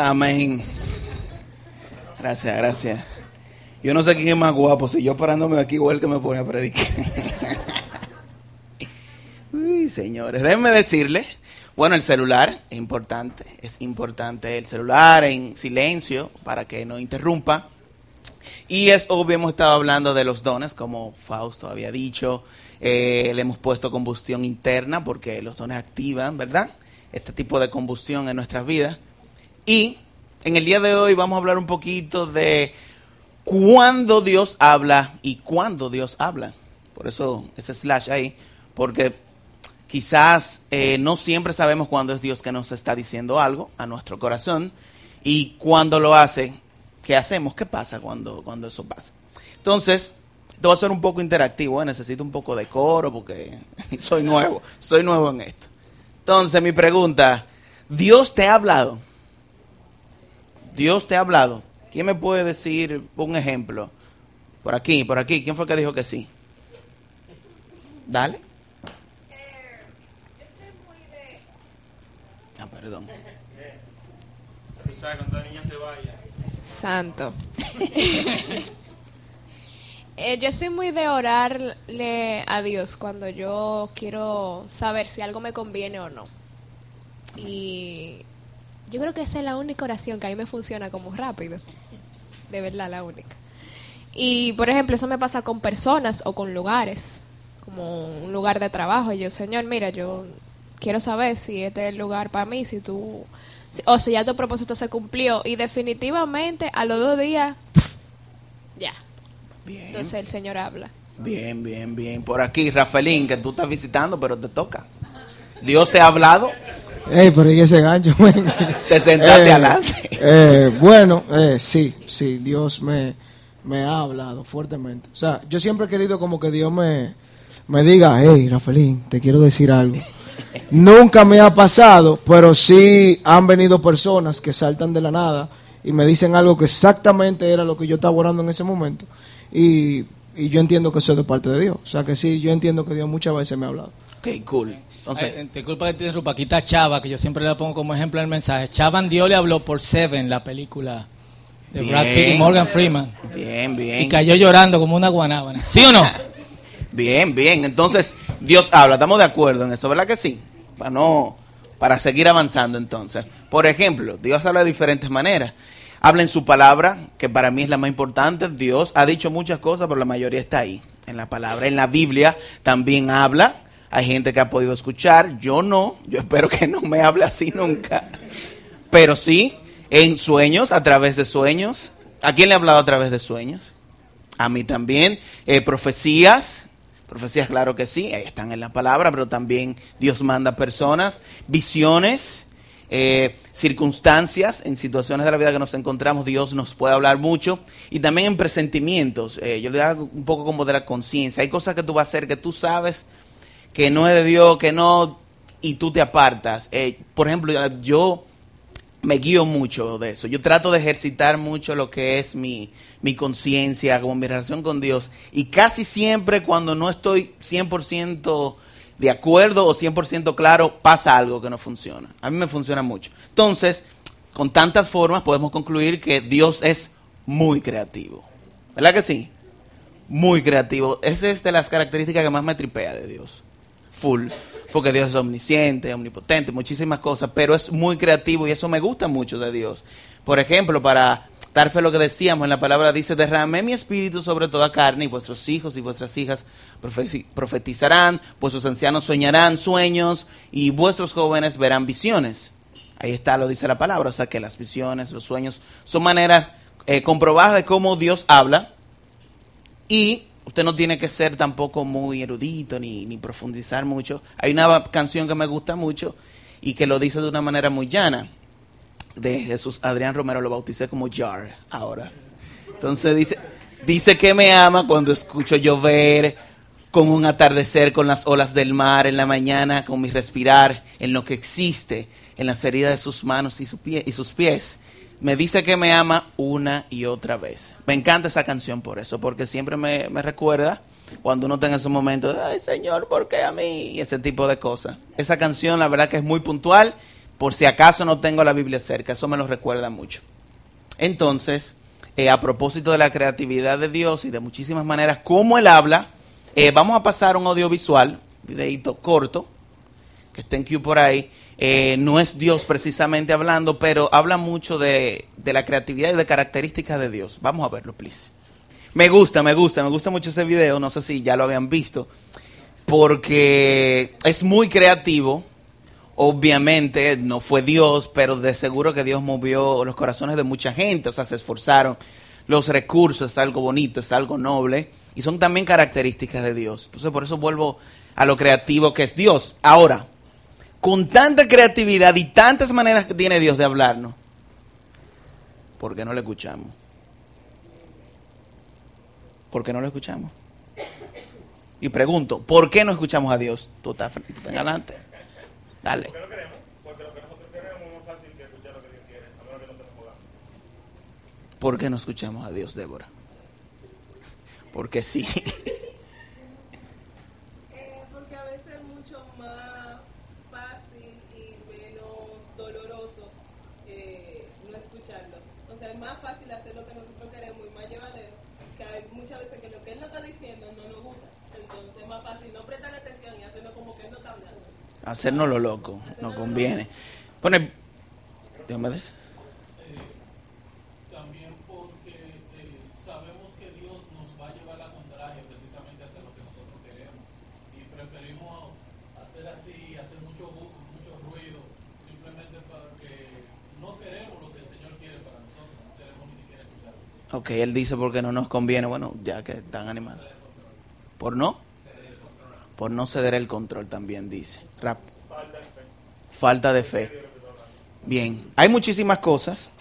Amén. Gracias, gracias. Yo no sé quién es más guapo, si yo parándome aquí igual que me pone a predicar. Uy, señores, déjenme decirle, bueno, el celular es importante, es importante el celular en silencio para que no interrumpa. Y es obvio, hemos estado hablando de los dones, como Fausto había dicho, eh, le hemos puesto combustión interna porque los dones activan, ¿verdad? Este tipo de combustión en nuestras vidas. Y en el día de hoy vamos a hablar un poquito de cuándo Dios habla y cuándo Dios habla. Por eso ese slash ahí, porque quizás eh, no siempre sabemos cuándo es Dios que nos está diciendo algo a nuestro corazón y cuando lo hace, ¿qué hacemos? ¿Qué pasa cuando, cuando eso pasa? Entonces, esto va a ser un poco interactivo, ¿eh? necesito un poco de coro porque soy nuevo, soy nuevo en esto. Entonces, mi pregunta, ¿Dios te ha hablado? Dios te ha hablado. ¿Quién me puede decir un ejemplo? Por aquí, por aquí. ¿Quién fue que dijo que sí? Dale. Ah, perdón. Santo. Eh, yo soy muy de orarle a Dios cuando yo quiero saber si algo me conviene o no. Y yo creo que esa es la única oración que a mí me funciona como rápido. De verdad, la única. Y, por ejemplo, eso me pasa con personas o con lugares, como un lugar de trabajo. Y yo, Señor, mira, yo quiero saber si este es el lugar para mí, si tú, si- o si ya tu propósito se cumplió. Y definitivamente, a los dos días, ya. Bien, Entonces el Señor habla. bien, bien, bien. Por aquí, Rafaelín, que tú estás visitando, pero te toca. Dios te ha hablado, Ey, pero ¿y ese gancho? te sentaste Eh, adelante. eh, bueno, eh, sí, sí, Dios me, me ha hablado fuertemente. O sea, yo siempre he querido como que Dios me, me diga, hey, Rafaelín, te quiero decir algo. Nunca me ha pasado, pero sí han venido personas que saltan de la nada y me dicen algo que exactamente era lo que yo estaba orando en ese momento. Y, y yo entiendo que eso es de parte de Dios. O sea, que sí, yo entiendo que Dios muchas veces me ha hablado. Ok, cool. Entonces, Ay, disculpa que te interrumpa, aquí está Chava, que yo siempre le pongo como ejemplo en el mensaje. Chava Dios le habló por Seven, la película de Brad Pitt y. Morgan Freeman. bien, Y bien. cayó llorando como una guanábana. ¿Sí o no? Bien, bien. Entonces, Dios habla. Estamos de acuerdo en eso, ¿verdad que sí? Para no, para seguir avanzando entonces. Por ejemplo, Dios habla de diferentes maneras. Habla en su palabra, que para mí es la más importante. Dios ha dicho muchas cosas, pero la mayoría está ahí, en la palabra. En la Biblia también habla. Hay gente que ha podido escuchar. Yo no. Yo espero que no me hable así nunca. Pero sí, en sueños, a través de sueños. ¿A quién le ha hablado a través de sueños? A mí también. Eh, profecías. Profecías, claro que sí, están en la palabra, pero también Dios manda personas. Visiones, eh, circunstancias, en situaciones de la vida que nos encontramos, Dios nos puede hablar mucho. Y también en presentimientos. Eh, yo le hago un poco como de la conciencia. Hay cosas que tú vas a hacer que tú sabes que no es de Dios, que no, y tú te apartas. Eh, por ejemplo, yo me guío mucho de eso. Yo trato de ejercitar mucho lo que es mi, mi conciencia, como mi relación con Dios. Y casi siempre cuando no estoy 100% de acuerdo o 100% claro, pasa algo que no funciona. A mí me funciona mucho. Entonces, con tantas formas podemos concluir que Dios es muy creativo. ¿Verdad que sí? Muy creativo. Esa es de las características que más me tripea de Dios. Full. Porque Dios es omnisciente, omnipotente, muchísimas cosas, pero es muy creativo y eso me gusta mucho de Dios. Por ejemplo, para dar fe a lo que decíamos en la palabra, dice, derramé mi espíritu sobre toda carne y vuestros hijos y vuestras hijas profeti- profetizarán, vuestros ancianos soñarán sueños y vuestros jóvenes verán visiones. Ahí está, lo dice la palabra, o sea que las visiones, los sueños son maneras eh, comprobadas de cómo Dios habla y usted no tiene que ser tampoco muy erudito ni, profundizar mucho. Hay una canción que me gusta mucho y que lo dice de una manera muy llana. De Jesús Adrián Romero lo bauticé como Jar ahora. Entonces dice, dice que me ama cuando escucho llover, con un atardecer, con las olas del mar en la mañana, con mi respirar, en lo que existe, en las heridas de sus manos y, pie, y sus pies. Me dice que me ama una y otra vez. Me encanta esa canción por eso, porque siempre me, me recuerda cuando uno está en esos momentos, ay Señor, ¿por qué a mí? Y ese tipo de cosas. Esa canción, la verdad que es muy puntual por si acaso no tengo la Biblia cerca, eso me lo recuerda mucho. Entonces, eh, a propósito de la creatividad de Dios y de muchísimas maneras, como Él habla, eh, vamos a pasar un audiovisual, videito corto, que está en Q por ahí. Eh, no es Dios precisamente hablando, pero habla mucho de, de la creatividad y de características de Dios. Vamos a verlo, please. Me gusta, me gusta, me gusta mucho ese video, no sé si ya lo habían visto, porque es muy creativo. Obviamente no fue Dios, pero de seguro que Dios movió los corazones de mucha gente, o sea, se esforzaron. Los recursos es algo bonito, es algo noble y son también características de Dios. Entonces por eso vuelvo a lo creativo que es Dios. Ahora, con tanta creatividad y tantas maneras que tiene Dios de hablarnos, ¿por qué no le escuchamos? ¿Por qué no lo escuchamos? Y pregunto, ¿por qué no escuchamos a Dios? Tú estás, tú estás adelante. Dale. Porque lo queremos, porque lo que nosotros queremos es más fácil que escuchar lo que Dios quiere, a menos que no. ¿Por qué no escuchamos a Dios, Débora? Porque sí. Eh, porque a veces es mucho más fácil y menos doloroso eh, no escucharlo. O sea, es más fácil hacer lo que nosotros queremos y más llevadero, que hay muchas veces que lo que él nos está diciendo no nos gusta. Entonces es más fácil no prestar atención y hacerlo como que él no está hablando. Hacernos lo loco, no conviene. Bueno, déjame ver. también porque eh, sabemos que Dios nos va a llevar la contraria precisamente a hacer lo que nosotros queremos y preferimos hacer así, hacer mucho bu- mucho ruido simplemente porque no queremos lo que el Señor quiere para nosotros, no queremos ni siquiera escucharlo. Ok, él dice porque no nos conviene. Bueno, ya que están animados. ¿Por no? Por no ceder el control también dice. Falta de fe. Bien, hay muchísimas cosas.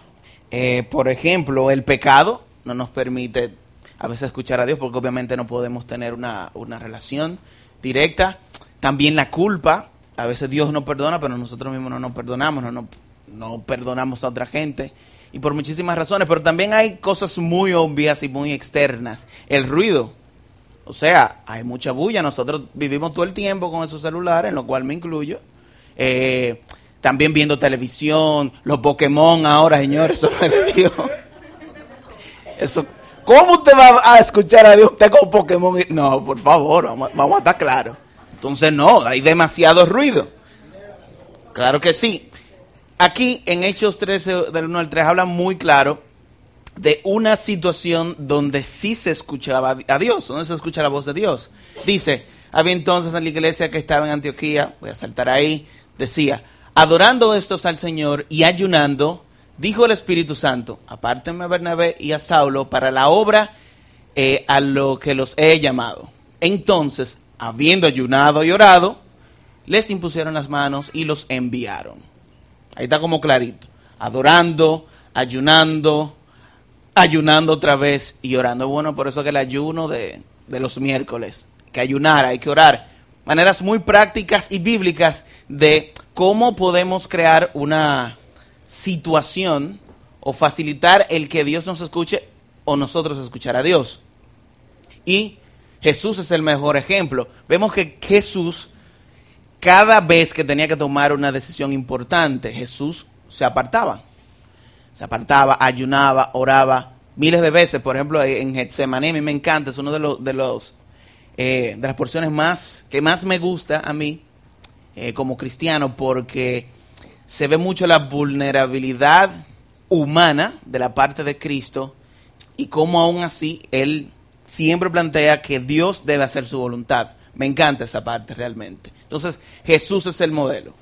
Eh, por ejemplo, el pecado no nos permite a veces escuchar a Dios porque obviamente no podemos tener una, una relación directa. También la culpa. A veces Dios nos perdona, pero nosotros mismos no nos perdonamos, no, no, no perdonamos a otra gente. Y por muchísimas razones. Pero también hay cosas muy obvias y muy externas. El ruido. O sea, hay mucha bulla. Nosotros vivimos todo el tiempo con esos celulares, en lo cual me incluyo. Eh, también viendo televisión, los Pokémon ahora, señores, eso no es Dios. Eso, ¿Cómo usted va a escuchar a Dios usted con Pokémon? No, por favor, vamos, vamos a estar claros. Entonces, no, hay demasiado ruido. Claro que sí. Aquí en Hechos 13, del 1 al 3, habla muy claro de una situación donde sí se escuchaba a Dios, donde se escucha la voz de Dios. Dice, había entonces en la iglesia que estaba en Antioquía, voy a saltar ahí, decía, adorando estos al Señor y ayunando, dijo el Espíritu Santo, apártenme a Bernabé y a Saulo para la obra eh, a lo que los he llamado. Entonces, habiendo ayunado y orado, les impusieron las manos y los enviaron. Ahí está como clarito. Adorando, ayunando, ayunando otra vez y orando. Bueno, por eso que el ayuno de, de los miércoles, que ayunar, hay que orar. Maneras muy prácticas y bíblicas de cómo podemos crear una situación o facilitar el que Dios nos escuche o nosotros escuchar a Dios. Y Jesús es el mejor ejemplo. Vemos que Jesús, cada vez que tenía que tomar una decisión importante, Jesús se apartaba. Se apartaba, ayunaba, oraba miles de veces. Por ejemplo, en Getsemaní, a mí me encanta, es uno de los, de los eh, de las porciones más que más me gusta a mí eh, como cristiano porque se ve mucho la vulnerabilidad humana de la parte de Cristo y cómo aún así él siempre plantea que Dios debe hacer su voluntad. Me encanta esa parte realmente. Entonces, Jesús es el modelo.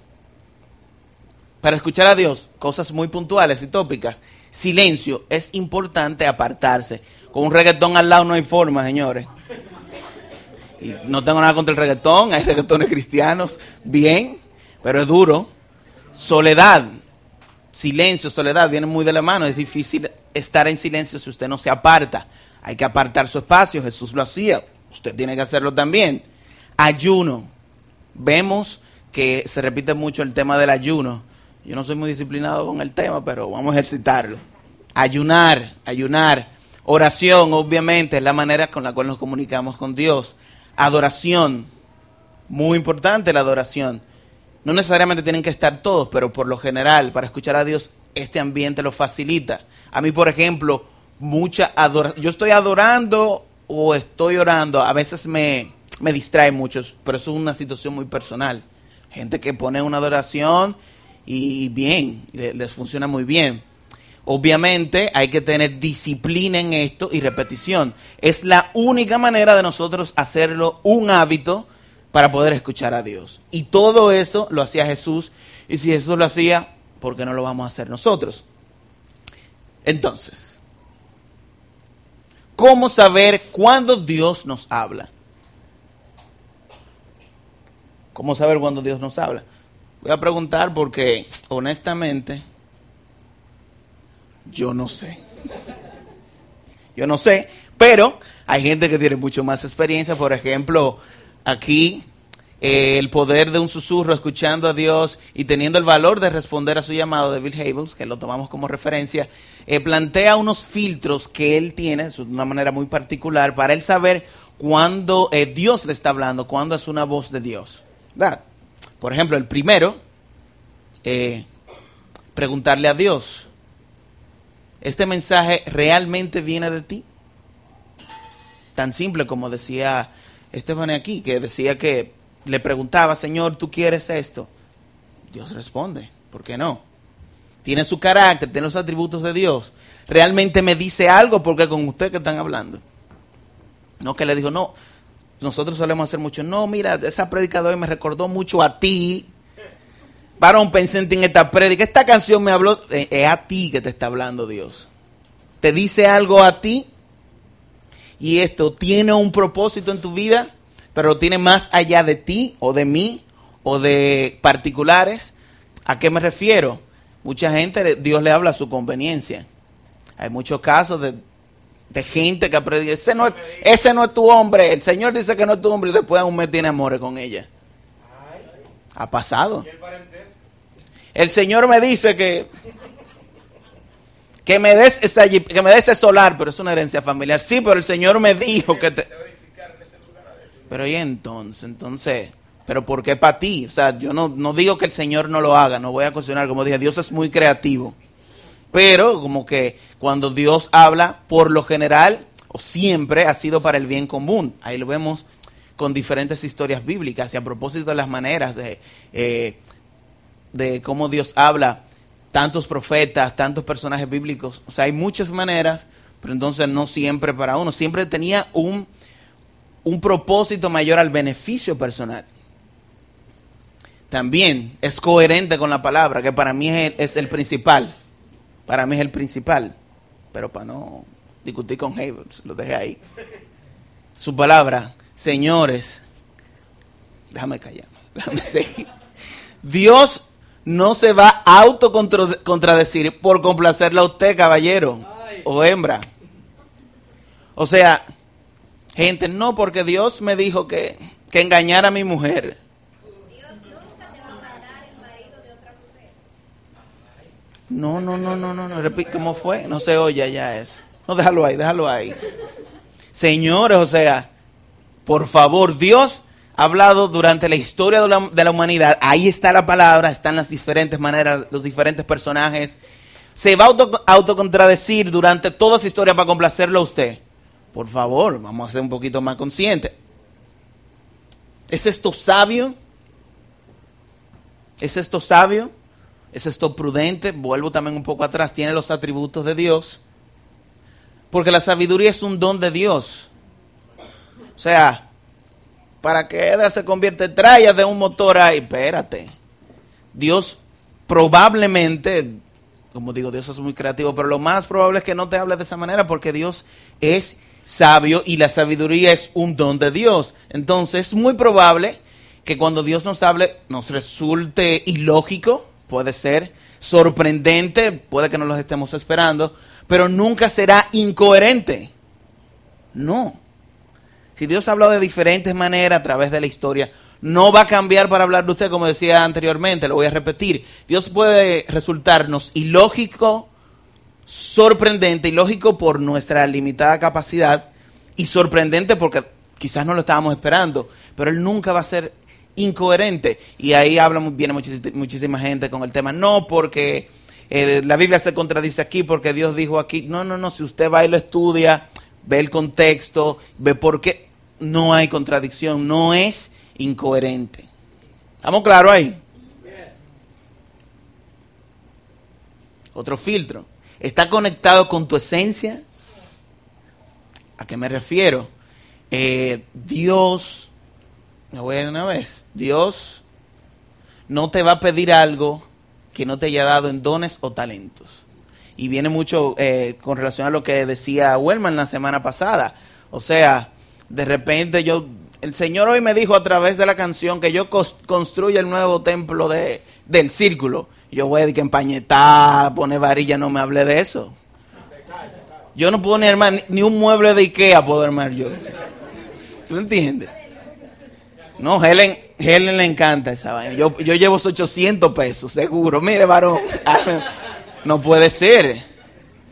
Para escuchar a Dios, cosas muy puntuales y tópicas. Silencio, es importante apartarse. Con un reggaetón al lado no hay forma, señores. Y no tengo nada contra el reggaetón, hay reggaetones cristianos, bien, pero es duro. Soledad, silencio, soledad, vienen muy de la mano. Es difícil estar en silencio si usted no se aparta. Hay que apartar su espacio, Jesús lo hacía, usted tiene que hacerlo también. Ayuno, vemos que se repite mucho el tema del ayuno. Yo no soy muy disciplinado con el tema, pero vamos a ejercitarlo. Ayunar, ayunar. Oración, obviamente, es la manera con la cual nos comunicamos con Dios. Adoración, muy importante la adoración. No necesariamente tienen que estar todos, pero por lo general, para escuchar a Dios, este ambiente lo facilita. A mí, por ejemplo, mucha adoración. Yo estoy adorando o estoy orando, a veces me, me distrae mucho, pero eso es una situación muy personal. Gente que pone una adoración y bien, le- les funciona muy bien. Obviamente hay que tener disciplina en esto y repetición. Es la única manera de nosotros hacerlo un hábito para poder escuchar a Dios. Y todo eso lo hacía Jesús. Y si Jesús lo hacía, ¿por qué no lo vamos a hacer nosotros? Entonces, ¿cómo saber cuándo Dios nos habla? ¿Cómo saber cuándo Dios nos habla? Voy a preguntar porque honestamente yo no sé. Yo no sé, pero hay gente que tiene mucho más experiencia. Por ejemplo, aquí eh, el poder de un susurro escuchando a Dios y teniendo el valor de responder a su llamado de Bill Hybels, que lo tomamos como referencia, eh, plantea unos filtros que él tiene de una manera muy particular para él saber cuándo eh, Dios le está hablando, cuándo es una voz de Dios. ¿Verdad? Por ejemplo, el primero, eh, preguntarle a Dios, ¿este mensaje realmente viene de ti? Tan simple como decía Esteban aquí, que decía que le preguntaba, Señor, ¿tú quieres esto? Dios responde, ¿por qué no? Tiene su carácter, tiene los atributos de Dios. ¿Realmente me dice algo? Porque con usted que están hablando. No que le dijo, no, nosotros solemos hacer mucho, no, mira, esa prédica de hoy me recordó mucho a ti. Varón, pensé en esta prédica. Esta canción me habló, eh, es a ti que te está hablando Dios. Te dice algo a ti y esto tiene un propósito en tu vida, pero lo tiene más allá de ti o de mí o de particulares. ¿A qué me refiero? Mucha gente, Dios le habla a su conveniencia. Hay muchos casos de, de gente que predica, ese no, es, ese no es tu hombre, el Señor dice que no es tu hombre y después aún me tiene amores con ella. Ha pasado. El Señor me dice que que me des esa, que me des ese solar, pero es una herencia familiar. Sí, pero el Señor me dijo que te Pero y entonces, entonces, pero ¿por qué para ti? O sea, yo no, no digo que el Señor no lo haga, no voy a cuestionar, como dije, Dios es muy creativo. Pero como que cuando Dios habla, por lo general o siempre ha sido para el bien común. Ahí lo vemos con diferentes historias bíblicas y a propósito de las maneras de, eh, de cómo Dios habla, tantos profetas, tantos personajes bíblicos. O sea, hay muchas maneras, pero entonces no siempre para uno. Siempre tenía un, un propósito mayor al beneficio personal. También es coherente con la palabra, que para mí el, es el principal. Para mí es el principal. Pero para no discutir con Havels, lo dejé ahí. Su palabra, señores, déjame callar, déjame seguir. Dios no se va a autocontradecir por complacerle a usted, caballero o hembra. O sea, gente, no, porque Dios me dijo que, que engañara a mi mujer. No, no, no, no, no, no. Repite, ¿cómo fue? No se oye ya eso. No, déjalo ahí, déjalo ahí. Señores, o sea, por favor, Dios ha hablado durante la historia de la, humanidad. Ahí está la palabra, están las diferentes maneras, los diferentes personajes. Se va a auto, autocontradecir durante toda esa historia para complacerlo a usted. Por favor, vamos a ser un poquito más conscientes. ¿Es esto sabio? ¿Es esto sabio? ¿Es esto prudente? Vuelvo también un poco atrás. Tiene los atributos de Dios. Porque la sabiduría es un don de Dios. O sea, para que Edra se convierta en traya de un motor ahí, espérate. Dios probablemente, como digo, Dios es muy creativo, pero lo más probable es que no te hable de esa manera porque Dios es sabio y la sabiduría es un don de Dios. Entonces es muy probable que cuando Dios nos hable nos resulte ilógico, puede ser sorprendente, puede que no los estemos esperando, pero nunca será incoherente. No. Si Dios ha hablado de diferentes maneras a través de la historia, no va a cambiar para hablar de usted, como decía anteriormente, lo voy a repetir. Dios puede resultarnos ilógico, sorprendente, ilógico por nuestra limitada capacidad y sorprendente porque quizás no lo estábamos esperando, pero Él nunca va a ser incoherente. Y ahí habla, viene muchísima gente con el tema, no porque eh, la Biblia se contradice aquí, porque Dios dijo aquí, no, no, no, si usted va y lo estudia, ve el contexto, ve por qué, no hay contradicción, no es incoherente. ¿Estamos claros ahí? Otro filtro. ¿Está conectado con tu esencia? ¿A qué me refiero? Eh, Dios, me voy a ir una vez, Dios no te va a pedir algo que no te haya dado en dones o talentos. Y viene mucho eh, con relación a lo que decía Wellman la semana pasada. O sea, de repente yo, el Señor hoy me dijo a través de la canción que yo construya el nuevo templo de, del círculo. Yo voy a decir que empañetar, poner varilla, no me hable de eso. Yo no puedo ni armar ni un mueble de Ikea, puedo armar yo. ¿Tú entiendes? No, Helen, Helen le encanta esa vaina. Yo, yo llevo 800 pesos, seguro. Mire, varón. No puede ser.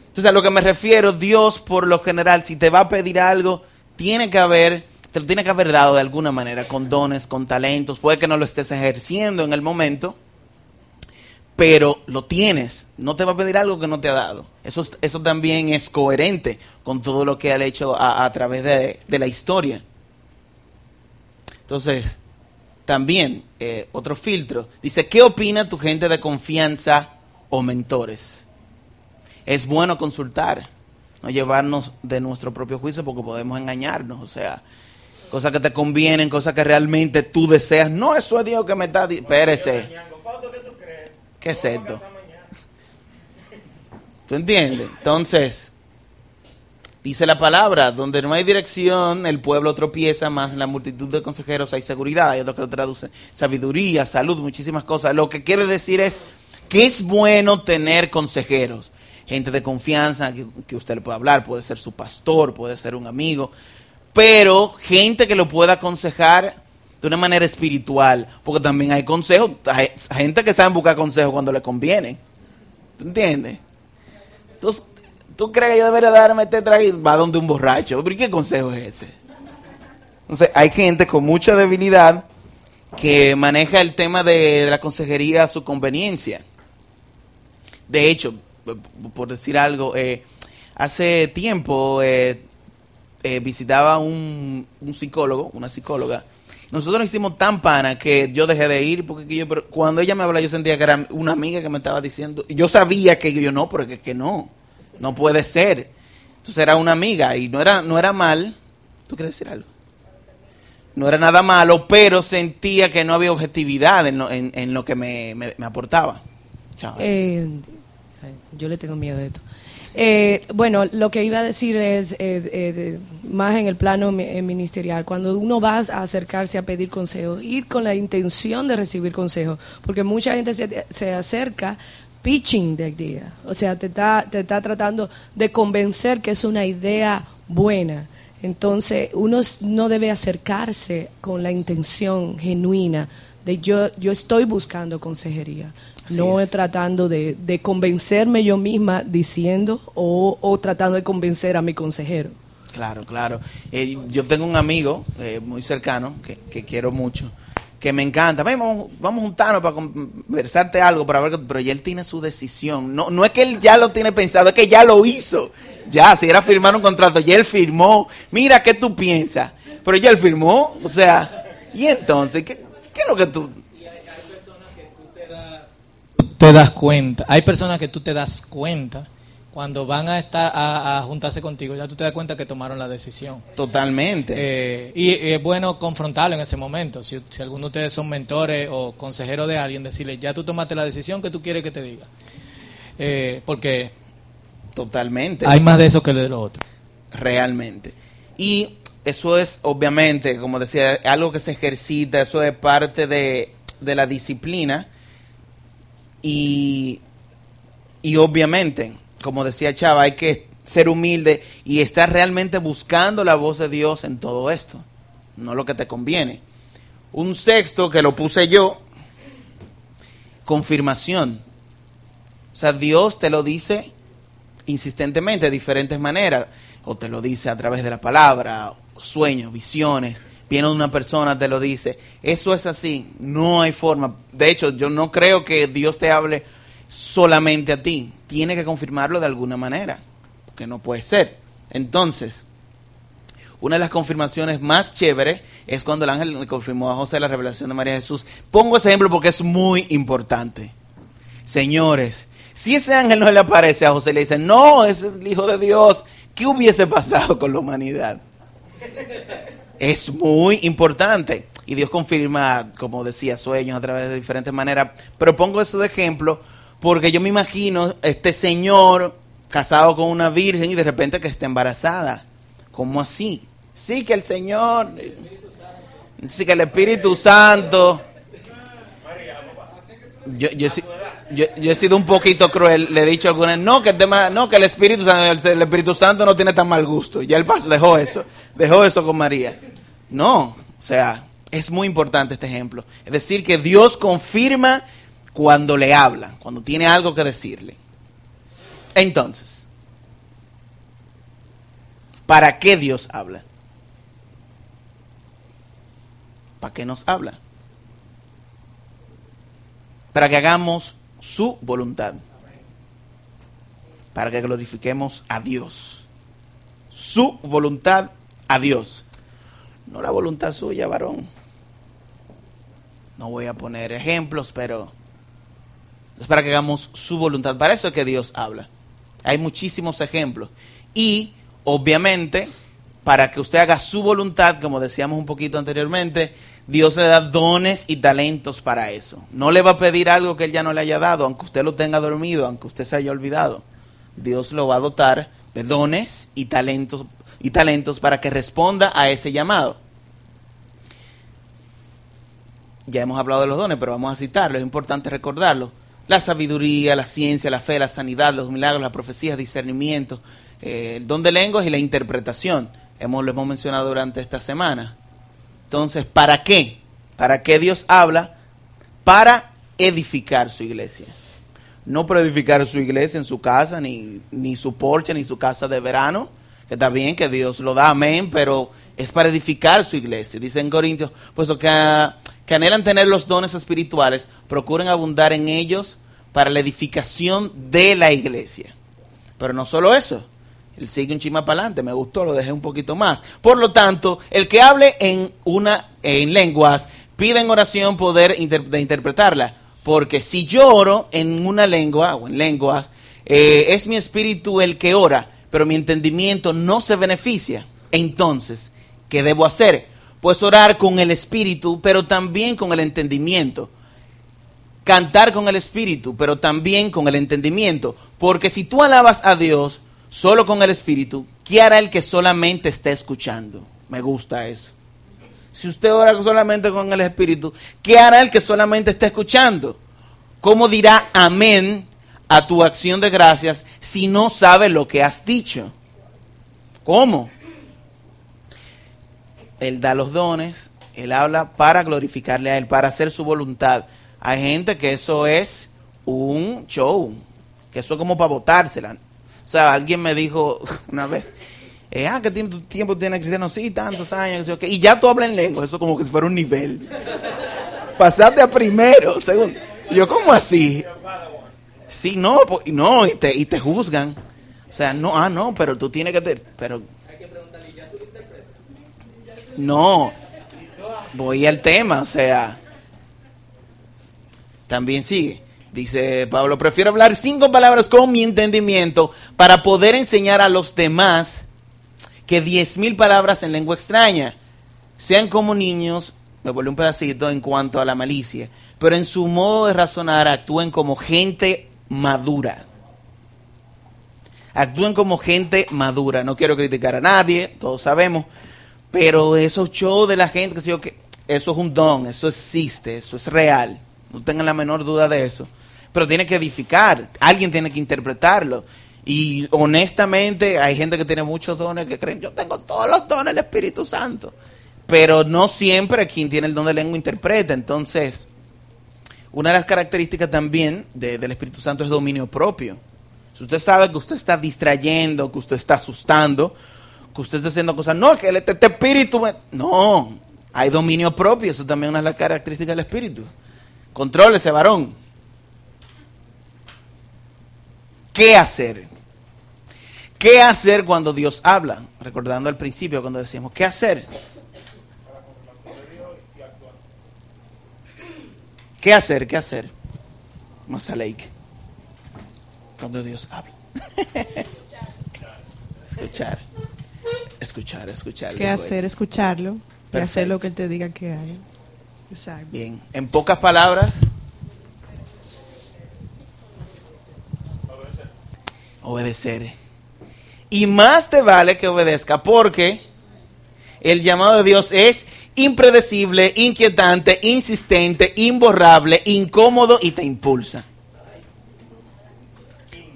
Entonces, a lo que me refiero, Dios, por lo general, si te va a pedir algo, tiene que haber, te lo tiene que haber dado de alguna manera, con dones, con talentos. Puede que no lo estés ejerciendo en el momento, pero lo tienes. No te va a pedir algo que no te ha dado. Eso, es- eso también es coherente con todo lo que ha hecho a, a través de, de la historia. Entonces, también, eh, otro filtro. Dice, ¿qué opina tu gente de confianza o mentores? Es bueno consultar, no llevarnos de nuestro propio juicio porque podemos engañarnos. O sea, cosas que te convienen, cosas que realmente tú deseas. No, eso es Dios que me está... Espérese. ¿Qué es esto? ¿Tú entiendes? Entonces, dice la palabra, donde no hay dirección, el pueblo tropieza, más en la multitud de consejeros hay seguridad. Hay otro que lo traduce, sabiduría, salud, muchísimas cosas. Lo que quiere decir es que es bueno tener consejeros, gente de confianza que, que usted le puede hablar, puede ser su pastor, puede ser un amigo, pero gente que lo pueda aconsejar de una manera espiritual, porque también hay consejos, gente que sabe buscar consejos cuando le conviene. ¿Tú entiendes? Entonces, ¿tú crees que yo debería darme este trago y va donde un borracho? ¿Pero qué consejo es ese? Entonces, hay gente con mucha debilidad que maneja el tema de, la consejería a su conveniencia. De hecho, por decir algo, eh, hace tiempo eh, eh, visitaba un, psicólogo, una psicóloga. Nosotros nos hicimos tan pana que yo dejé de ir porque que yo, pero cuando ella me hablaba yo sentía que era una amiga que me estaba diciendo. Yo sabía que yo no, porque que no, no puede ser. Entonces era una amiga y no era, no era mal. ¿Tú quieres decir algo? No era nada malo, pero sentía que no había objetividad en lo, en, lo que me, me- aportaba. Eh, yo le tengo miedo de esto. Eh, bueno, lo que iba a decir es eh, eh, más en el plano eh, ministerial. Cuando uno va a acercarse a pedir consejo, ir con la intención de recibir consejo, porque mucha gente se, se acerca pitching de idea, o sea, te está, te está tratando de convencer que es una idea buena. Entonces, uno no debe acercarse con la intención genuina de yo, yo estoy buscando consejería. Así no es. tratando de, de convencerme yo misma diciendo o, o tratando de convencer a mi consejero. Claro, claro. Eh, yo tengo un amigo eh, muy cercano que, que quiero mucho, que me encanta. Ven, vamos, vamos a juntarnos para conversarte algo, para ver, pero ya él tiene su decisión. No, no es que él ya lo tiene pensado, es que ya lo hizo. Ya, si era firmar un contrato, ya él firmó. Mira, ¿qué tú piensas? Pero ya él firmó, o sea, y entonces, ¿qué, qué es lo que tú...? te das cuenta. Hay personas que tú te das cuenta cuando van a estar a, a juntarse contigo, ya tú te das cuenta que tomaron la decisión. Totalmente. Eh, y, y es bueno confrontarlo en ese momento. Si, si alguno de ustedes son mentores o consejeros de alguien, decirle, ya tú tomaste la decisión que tú quieres que te diga. Eh, porque Totalmente. hay más de eso que de lo otro. realmente. Y eso es, obviamente, como decía, algo que se ejercita, eso es parte de, de la disciplina. Y, y obviamente, como decía Chava, hay que ser humilde y estar realmente buscando la voz de Dios en todo esto, no lo que te conviene. Un sexto que lo puse yo, confirmación. O sea, Dios te lo dice insistentemente de diferentes maneras, o te lo dice a través de la palabra, sueños, visiones, viene una persona, te lo dice. Eso es así, no hay forma. De hecho, yo no creo que Dios te hable solamente a ti. Tiene que confirmarlo de alguna manera, porque no puede ser. Entonces, una de las confirmaciones más chéveres es cuando el ángel le confirmó a José la revelación de María Jesús. Pongo ese ejemplo porque es muy importante. Señores, si ese ángel no le aparece a José y le dice, no, ese es el Hijo de Dios, ¿qué hubiese pasado con la humanidad? Es muy importante. Y Dios confirma, como decía, sueños a través de diferentes maneras. Pero pongo eso de ejemplo porque yo me imagino este señor casado con una virgen y de repente que esté embarazada. ¿Cómo así? Sí, que el Señor, sí, que el Espíritu Santo. Yo, yo, yo- yo he sido un poquito cruel, le he dicho a algunas, no, que el tema, no, que el Espíritu Santo, el Espíritu Santo no tiene tan mal gusto. Ya el paso dejó eso, dejó eso con María. No, o sea, es muy importante este ejemplo. Es decir, que Dios confirma cuando le habla, cuando tiene algo que decirle. Entonces, ¿para qué Dios habla? ¿Para qué nos habla? Para que hagamos su voluntad. Para que glorifiquemos a Dios. Su voluntad a Dios. No la voluntad suya, varón. No voy a poner ejemplos, pero es para que hagamos su voluntad. Para eso es que Dios habla. Hay muchísimos ejemplos. Y, obviamente, para que usted haga su voluntad, como decíamos un poquito anteriormente, Dios le da dones y talentos para eso. No le va a pedir algo que Él ya no le haya dado, aunque usted lo tenga dormido, aunque usted se haya olvidado. Dios lo va a dotar de dones y talentos, y talentos para que responda a ese llamado. Ya hemos hablado de los dones, pero vamos a citarlo, es importante recordarlo. La sabiduría, la ciencia, la fe, la sanidad, los milagros, las profecías, discernimiento, eh, el don de lenguas y la interpretación. Hemos, lo hemos mencionado durante esta semana. Entonces, ¿para qué? ¿Para qué Dios habla? Para edificar su iglesia. No para edificar su iglesia en su casa, ni, ni su porche, ni su casa de verano, que está bien que Dios lo da, amén, pero es para edificar su iglesia. Dice en Corintios, pues que, que anhelan tener los dones espirituales, procuren abundar en ellos para la edificación de la iglesia. Pero no solo eso, él sigue un chima para adelante, me gustó, lo dejé un poquito más. Por lo tanto, el que hable en una en lenguas, pide en oración poder de interpretarla, porque si yo oro en una lengua o en lenguas, eh, es mi espíritu el que ora, pero mi entendimiento no se beneficia. Entonces, ¿qué debo hacer? Pues orar con el espíritu, pero también con el entendimiento cantar con el espíritu, pero también con el entendimiento. Porque si tú alabas a Dios solo con el espíritu, ¿qué hará el que solamente está escuchando? Me gusta eso. Si usted ora solamente con el espíritu, ¿qué hará el que solamente está escuchando? ¿Cómo dirá amén a tu acción de gracias si no sabe lo que has dicho? ¿Cómo? Él da los dones, Él habla para glorificarle a Él, para hacer su voluntad. Hay gente que eso es un show, que eso es como para botársela. O sea, alguien me dijo una vez, eh, ah, ¿qué tiempo, tiene Cristiano? Sí, tantos años. Y ya tú hablas en lengua, eso como que si fuera un nivel. Pasaste a primero, segundo. Yo, ¿cómo así? Sí, no, no, y te, y te juzgan. O sea, no, ah, no, pero tú tienes que... Te, pero no, voy al tema, o sea, también sigue. Dice Pablo, prefiero hablar cinco palabras con mi entendimiento para poder enseñar a los demás que diez mil palabras en lengua extraña. Sean como niños, me volví un pedacito en cuanto a la malicia, pero en su modo de razonar actúen como gente madura. Actúen como gente madura. No quiero criticar a nadie, todos sabemos, pero esos shows de la gente, que sé yo, que eso es un don, eso existe, eso es real. No tengan la menor duda de eso. Pero tiene que edificar, alguien tiene que interpretarlo. Y honestamente, hay gente que tiene muchos dones que creen, yo tengo todos los dones del Espíritu Santo. Pero no siempre quien tiene el don de lengua interpreta. Entonces, una de las características también de- del Espíritu Santo es dominio propio. Si usted sabe que usted está distrayendo, que usted está asustando, que usted está haciendo cosas, no, que el- este, este espíritu, me-". no, Hay dominio propio, eso también es una de las características del espíritu. Contrólese, varón. ¿Qué hacer? ¿Qué hacer cuando Dios habla? Recordando al principio cuando decíamos, ¿qué hacer? ¿Qué hacer? ¿Qué hacer? Masaleik. Cuando Dios habla. escuchar. Escuchar, escuchar. ¿Qué hacer? Escucharlo y Perfecto. hacer lo que él te diga que haga. Exacto. Bien. En pocas palabras. Obedecer. Y más te vale que obedezca porque el llamado de Dios es impredecible, inquietante, insistente, imborrable, incómodo y te impulsa.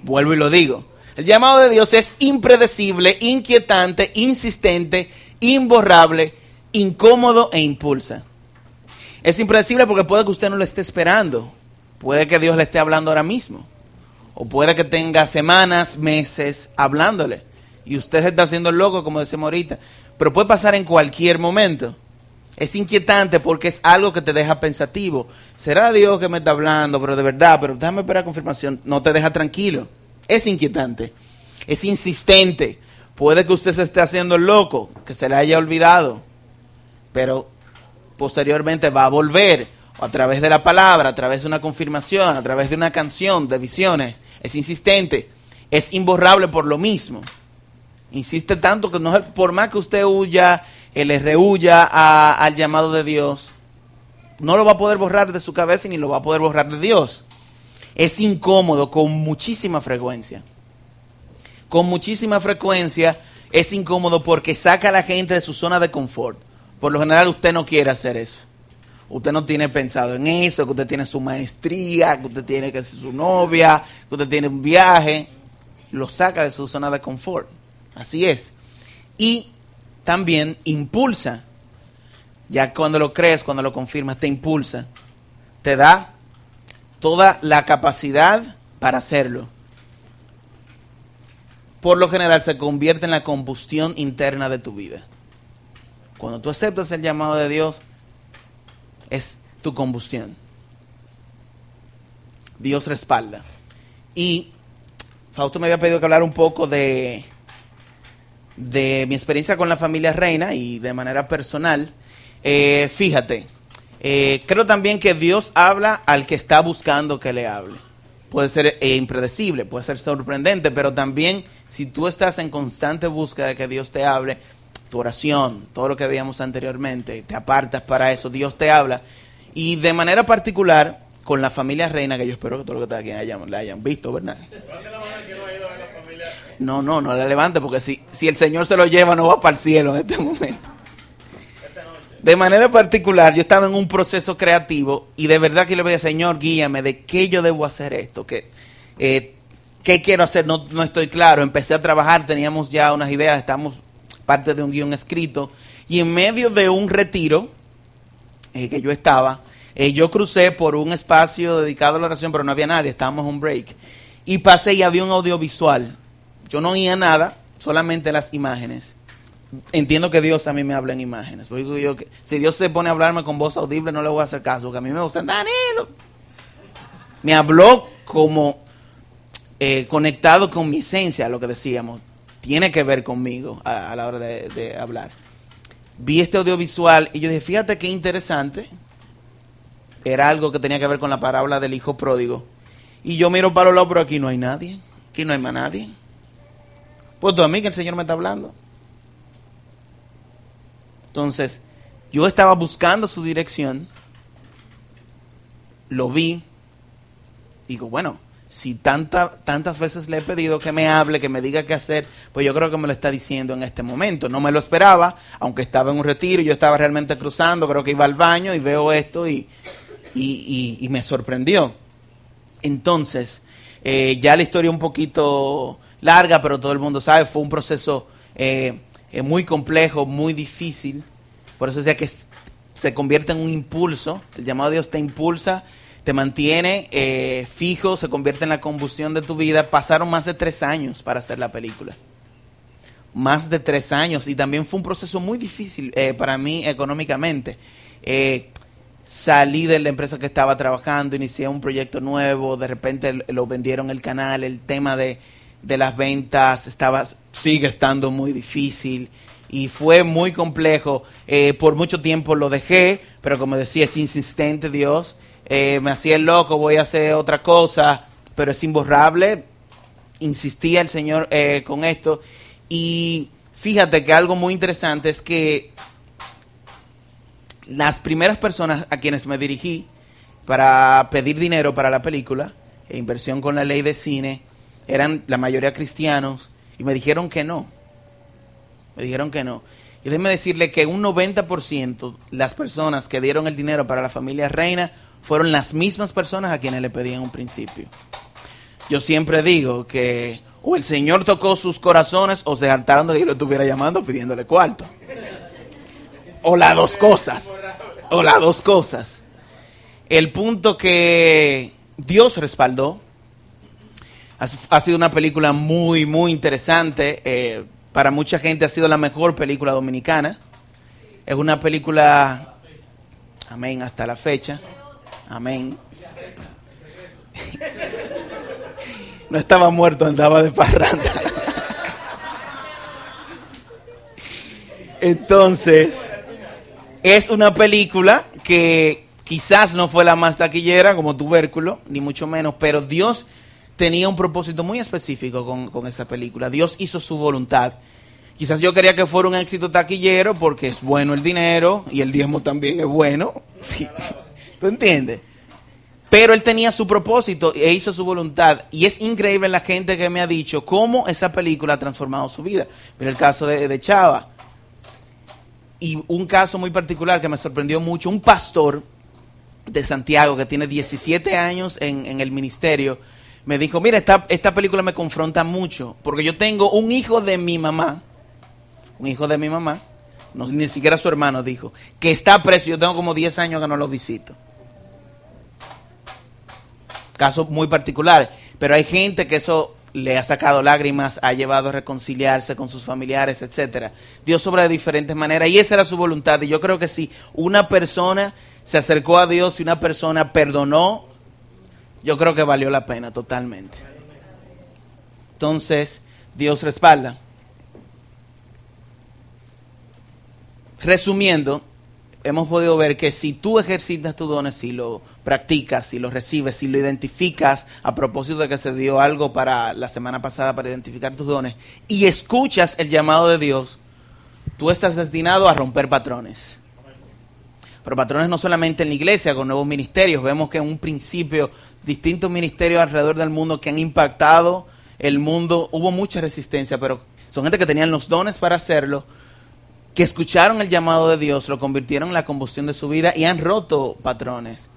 Vuelvo y lo digo. El llamado de Dios es impredecible, inquietante, insistente, imborrable, incómodo e impulsa. Es impredecible porque puede que usted no lo esté esperando. Puede que Dios le esté hablando ahora mismo. O puede que tenga semanas, meses hablándole. Y usted se está haciendo loco, como decimos ahorita. Pero puede pasar en cualquier momento. Es inquietante porque es algo que te deja pensativo. ¿Será Dios que me está hablando? Pero de verdad, pero déjame esperar confirmación. No te deja tranquilo. Es inquietante. Es insistente. Puede que usted se esté haciendo loco, que se le haya olvidado. Pero posteriormente va a volver a través de la palabra, a través de una confirmación, a través de una canción, de visiones. Es insistente, es imborrable por lo mismo. Insiste tanto que no por más que usted huya, le rehuya a- al llamado de Dios, no lo va a poder borrar de su cabeza y ni lo va a poder borrar de Dios. Es incómodo con muchísima frecuencia. Con muchísima frecuencia es incómodo porque saca a la gente de su zona de confort. Por lo general usted no quiere hacer eso. Usted no tiene pensado en eso, que usted tiene su maestría, que usted tiene que ser su novia, que usted tiene un viaje. Lo saca de su zona de confort. Así es. Y también impulsa. Ya cuando lo crees, cuando lo confirmas, te impulsa. Te da toda la capacidad para hacerlo. Por lo general se convierte en la combustión interna de tu vida. Cuando tú aceptas el llamado de Dios, es tu combustión. Dios respalda. Y Fausto me había pedido que hablar un poco de, de mi experiencia con la familia Reina y de manera personal. Eh, fíjate, eh, creo también que Dios habla al que está buscando que le hable. Puede ser eh, impredecible, puede ser sorprendente, pero también si tú estás en constante búsqueda de que Dios te hable, tu oración, todo lo que veíamos anteriormente, te apartas para eso, Dios te habla. Y de manera particular con la familia Reina, que yo espero que todos los que están aquí hayan, la hayan visto, ¿verdad? No, no, no la levante, porque si, si el Señor se lo lleva, no va para el cielo en este momento. De manera particular, yo estaba en un proceso creativo y de verdad que le pedía, Señor, guíame de qué yo debo hacer esto, que, eh, qué quiero hacer, no, no estoy claro. Empecé a trabajar, teníamos ya unas ideas, estamos parte de un guion escrito y en medio de un retiro eh, que yo estaba, eh, yo crucé por un espacio dedicado a la oración, pero no había nadie, estábamos en un break. Y pasé y había un audiovisual. Yo no oía nada, solamente las imágenes. Entiendo que Dios a mí me habla en imágenes. Porque yo que si Dios se pone a hablarme con voz audible, no le voy a hacer caso, porque a mí me gusta, Danilo. Me habló como eh, conectado con mi esencia, lo que decíamos. Tiene que ver conmigo a, la hora de, hablar. Vi este audiovisual y yo dije, fíjate qué interesante. Era algo que tenía que ver con la parábola del hijo pródigo. Y yo miro para los pero aquí no hay nadie. Aquí no hay más nadie. Pues a mí que el Señor me está hablando. Entonces, yo estaba buscando su dirección, lo vi, digo, bueno, si tanta, tantas veces le he pedido que me hable, que me diga qué hacer, pues yo creo que me lo está diciendo en este momento. No me lo esperaba, aunque estaba en un retiro, yo estaba realmente cruzando, creo que iba al baño y veo esto y, y, me sorprendió. Entonces, eh, ya la historia un poquito larga, pero todo el mundo sabe, fue un proceso eh, eh, muy complejo, muy difícil. Por eso decía que se convierte en un impulso. El llamado de Dios te impulsa, te mantiene eh, fijo, se convierte en la combustión de tu vida. Pasaron más de tres años para hacer la película. más de tres años y también fue un proceso muy difícil eh, para mí económicamente. Eh, salí de la empresa que estaba trabajando, inicié un proyecto nuevo, de repente lo vendieron el canal, el tema de, de las ventas estaba, sigue estando muy difícil y fue muy complejo. Eh, por mucho tiempo lo dejé, pero como decía, es insistente Dios. Eh, me hacía el loco, voy a hacer otra cosa, pero es imborrable. Insistía el Señor eh, con esto. Y fíjate que algo muy interesante es que las primeras personas a quienes me dirigí para pedir dinero para la película, e inversión con la ley de cine, eran la mayoría cristianos y me dijeron que no. Me dijeron que no. Y déjeme decirle que un 90% las personas que dieron el dinero para la familia Reina fueron las mismas personas a quienes le pedí en un principio. Yo siempre digo que o el Señor tocó sus corazones o se hartaron de que yo lo estuviera llamando pidiéndole cuarto. O las dos cosas. O las dos cosas. El punto que Dios respaldó. Ha, sido una película muy, muy interesante. eh, para mucha gente ha sido la mejor película dominicana. Es una película, amén, hasta la fecha. Amén. No estaba muerto, andaba de parranda. Entonces, es una película que quizás no fue la más taquillera como Tubérculo, ni mucho menos, pero Dios tenía un propósito muy específico con, con esa película. Dios hizo su voluntad. Quizás yo quería que fuera un éxito taquillero porque es bueno el dinero y el diezmo también es bueno. Sí. ¿Tú entiendes? Pero él tenía su propósito e hizo su voluntad. Y es increíble la gente que me ha dicho cómo esa película ha transformado su vida. Mira el caso de, de Chava. Y un caso muy particular que me sorprendió mucho, un pastor de Santiago que tiene 17 años en, en el ministerio, me dijo, mira, esta, esta película me confronta mucho, porque yo tengo un hijo de mi mamá, un hijo de mi mamá, no, ni siquiera su hermano dijo, que está preso, yo tengo como 10 años que no lo visito. Caso muy particular, pero hay gente que eso le ha sacado lágrimas, ha llevado a reconciliarse con sus familiares, etcétera. Dios obra de diferentes maneras y esa era su voluntad. Y yo creo que si una persona se acercó a Dios y una persona perdonó, yo creo que valió la pena totalmente. Entonces, Dios respalda. Resumiendo, hemos podido ver que si tú ejercitas tus dones, si lo practicas, si lo recibes, si lo identificas, a propósito de que se dio algo para la semana pasada para identificar tus dones, y escuchas el llamado de Dios, tú estás destinado a romper patrones. Pero patrones no solamente en la iglesia, con nuevos ministerios. Vemos que en un principio distintos ministerios alrededor del mundo que han impactado el mundo, hubo mucha resistencia, pero son gente que tenían los dones para hacerlo, que escucharon el llamado de Dios, lo convirtieron en la combustión de su vida y han roto patrones.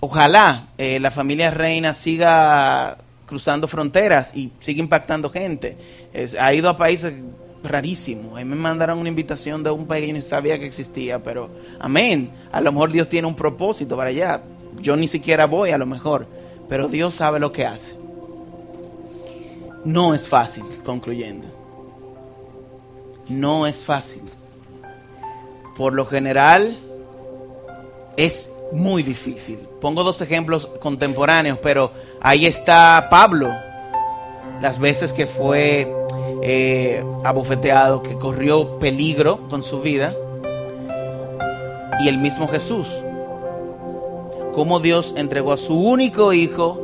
Ojalá eh, la familia reina siga cruzando fronteras y siga impactando gente. Ha ido a países rarísimos. A mí me mandaron una invitación de un país que yo ni sabía que existía, pero amén. A lo mejor Dios tiene un propósito para allá. Yo ni siquiera voy a lo mejor, pero Dios sabe lo que hace. No es fácil, concluyendo. No es fácil. Por lo general es muy difícil. Pongo dos ejemplos contemporáneos, pero ahí está Pablo, las veces que fue eh, abofeteado, que corrió peligro con su vida, y el mismo Jesús, cómo Dios entregó a su único hijo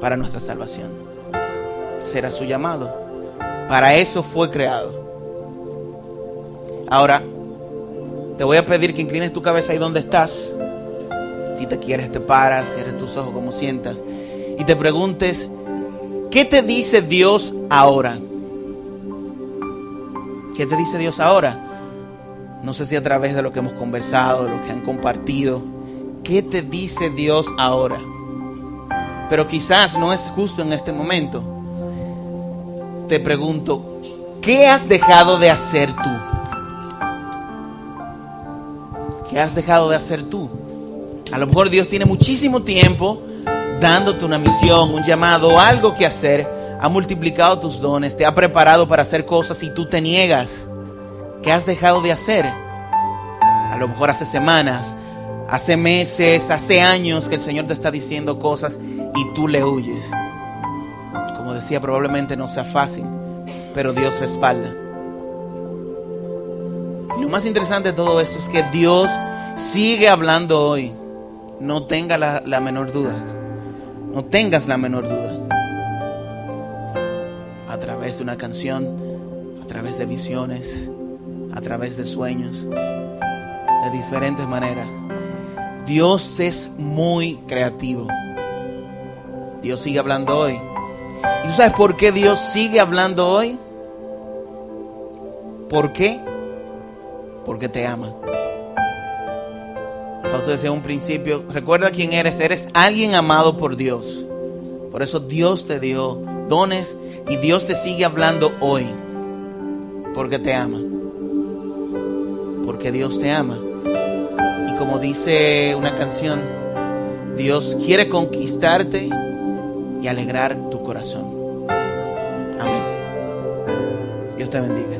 para nuestra salvación. Será su llamado. Para eso fue creado. Ahora, te voy a pedir que inclines tu cabeza ahí donde estás. Si te quieres, te paras, cierres tus ojos como sientas. Y te preguntes, ¿qué te dice Dios ahora? ¿Qué te dice Dios ahora? No sé si a través de lo que hemos conversado, de lo que han compartido. ¿Qué te dice Dios ahora? Pero quizás no es justo en este momento. Te pregunto, ¿qué has dejado de hacer tú? ¿Qué has dejado de hacer tú? A lo mejor Dios tiene muchísimo tiempo dándote una misión, un llamado, algo que hacer, ha multiplicado tus dones, te ha preparado para hacer cosas y tú te niegas. ¿Qué has dejado de hacer? A lo mejor hace semanas, hace meses, hace años que el Señor te está diciendo cosas y tú le huyes. Como decía, probablemente no sea fácil, pero Dios respalda. Y lo más interesante de todo esto es que Dios sigue hablando hoy. No tenga la, la menor duda. No tengas la menor duda. Través de una canción, a través de visiones, a través de sueños, de diferentes maneras. Dios es muy creativo. Dios sigue hablando hoy. ¿Y tú sabes por qué Dios sigue hablando hoy? ¿Por qué? Porque te ama. Fausto decía en un principio, recuerda quién eres, eres alguien amado por Dios. Por eso Dios te dio y Dios te sigue hablando hoy. Porque te ama. Porque Dios te ama. Y como dice una canción, Dios quiere conquistarte y alegrar tu corazón. Amén. Dios te bendiga.